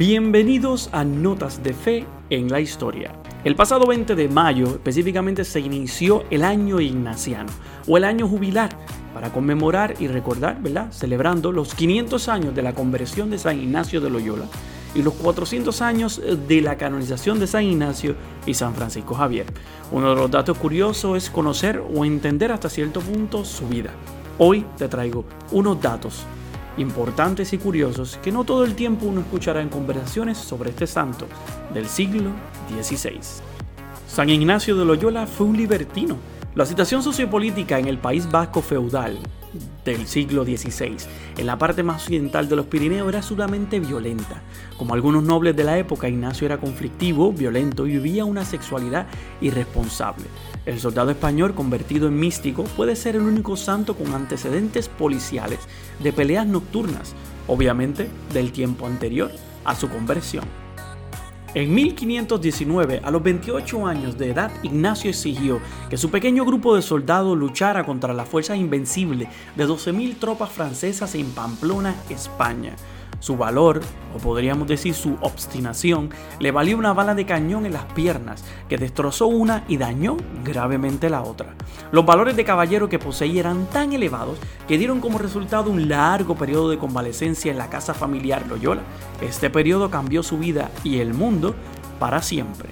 Bienvenidos a Notas de Fe en la Historia. El pasado 20 de mayo específicamente se inició el año ignaciano o el año jubilar para conmemorar y recordar, ¿verdad? Celebrando los 500 años de la conversión de San Ignacio de Loyola y los 400 años de la canonización de San Ignacio y San Francisco Javier. Uno de los datos curiosos es conocer o entender hasta cierto punto su vida. Hoy te traigo unos datos importantes y curiosos que no todo el tiempo uno escuchará en conversaciones sobre este santo del siglo XVI. San Ignacio de Loyola fue un libertino. La situación sociopolítica en el País Vasco feudal del siglo XVI, en la parte más occidental de los Pirineos, era sumamente violenta. Como algunos nobles de la época, Ignacio era conflictivo, violento y vivía una sexualidad irresponsable. El soldado español convertido en místico puede ser el único santo con antecedentes policiales de peleas nocturnas, obviamente del tiempo anterior a su conversión. En 1519, a los 28 años de edad, Ignacio exigió que su pequeño grupo de soldados luchara contra la fuerza invencible de 12.000 tropas francesas en Pamplona, España. Su valor, o podríamos decir su obstinación, le valió una bala de cañón en las piernas que destrozó una y dañó gravemente la otra. Los valores de caballero que poseía eran tan elevados que dieron como resultado un largo periodo de convalecencia en la casa familiar Loyola. Este periodo cambió su vida y el mundo para siempre.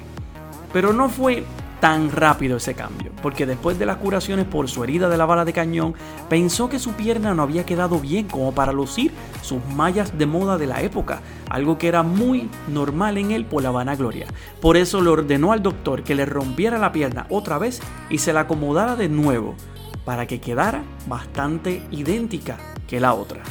Pero no fue tan rápido ese cambio, porque después de las curaciones por su herida de la bala de cañón, pensó que su pierna no había quedado bien como para lucir sus mallas de moda de la época, algo que era muy normal en él por la vanagloria. Por eso le ordenó al doctor que le rompiera la pierna otra vez y se la acomodara de nuevo, para que quedara bastante idéntica que la otra.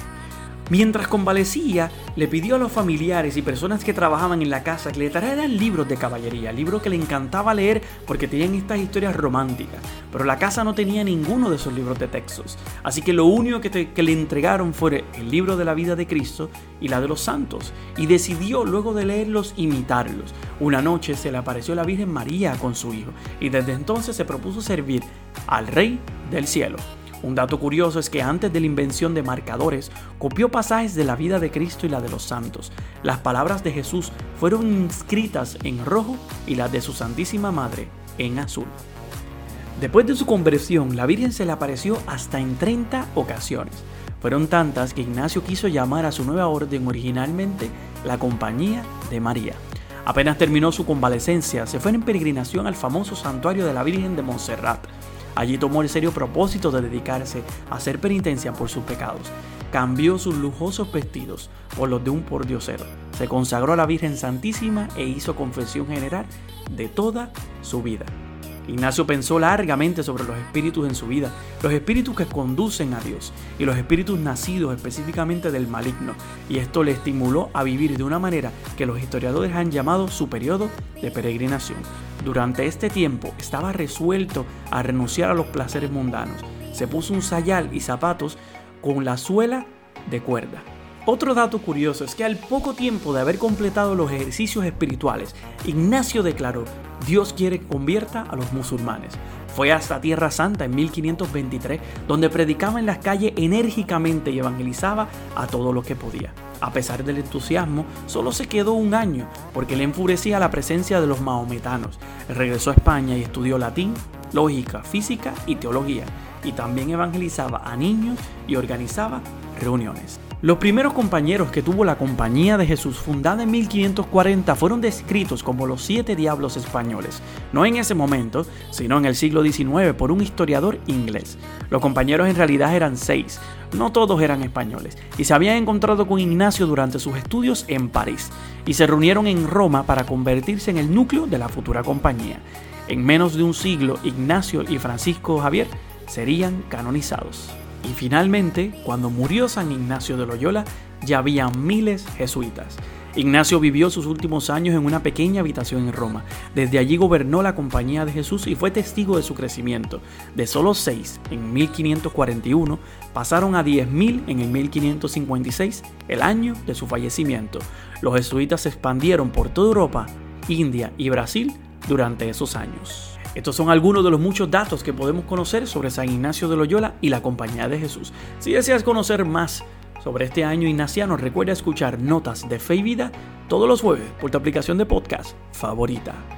Mientras convalecía, le pidió a los familiares y personas que trabajaban en la casa que le trajeran libros de caballería, libros que le encantaba leer porque tenían estas historias románticas. Pero la casa no tenía ninguno de esos libros de textos, así que lo único que, que le entregaron fue el libro de la vida de Cristo y la de los santos, y decidió luego de leerlos imitarlos. Una noche se le apareció la Virgen María con su hijo, y desde entonces se propuso servir al Rey del Cielo. Un dato curioso es que antes de la invención de marcadores, copió pasajes de la vida de Cristo y la de los santos. Las palabras de Jesús fueron inscritas en rojo y las de su Santísima Madre en azul. Después de su conversión, la Virgen se le apareció hasta en 30 ocasiones. Fueron tantas que Ignacio quiso llamar a su nueva orden originalmente la Compañía de María. Apenas terminó su convalecencia, se fue en peregrinación al famoso santuario de la Virgen de Montserrat. Allí tomó el serio propósito de dedicarse a hacer penitencia por sus pecados. Cambió sus lujosos vestidos por los de un pordiosero. Se consagró a la Virgen Santísima e hizo confesión general de toda su vida. Ignacio pensó largamente sobre los espíritus en su vida, los espíritus que conducen a Dios y los espíritus nacidos específicamente del maligno, y esto le estimuló a vivir de una manera que los historiadores han llamado su periodo de peregrinación. Durante este tiempo estaba resuelto a renunciar a los placeres mundanos. Se puso un sayal y zapatos con la suela de cuerda. Otro dato curioso es que al poco tiempo de haber completado los ejercicios espirituales, Ignacio declaró, Dios quiere que convierta a los musulmanes. Fue hasta Tierra Santa en 1523, donde predicaba en las calles enérgicamente y evangelizaba a todo lo que podía. A pesar del entusiasmo, solo se quedó un año porque le enfurecía la presencia de los mahometanos. Regresó a España y estudió latín, lógica, física y teología, y también evangelizaba a niños y organizaba reuniones. Los primeros compañeros que tuvo la Compañía de Jesús, fundada en 1540, fueron descritos como los siete diablos españoles, no en ese momento, sino en el siglo XIX por un historiador inglés. Los compañeros en realidad eran seis, no todos eran españoles, y se habían encontrado con Ignacio durante sus estudios en París, y se reunieron en Roma para convertirse en el núcleo de la futura compañía. En menos de un siglo, Ignacio y Francisco Javier serían canonizados. Y finalmente, cuando murió San Ignacio de Loyola, ya había miles jesuitas. Ignacio vivió sus últimos años en una pequeña habitación en Roma. Desde allí gobernó la Compañía de Jesús y fue testigo de su crecimiento. De solo seis en 1541 pasaron a 10.000 en el 1556, el año de su fallecimiento. Los jesuitas se expandieron por toda Europa, India y Brasil durante esos años. Estos son algunos de los muchos datos que podemos conocer sobre San Ignacio de Loyola y la Compañía de Jesús. Si deseas conocer más sobre este año ignaciano, recuerda escuchar Notas de Fe y Vida todos los jueves por tu aplicación de podcast favorita.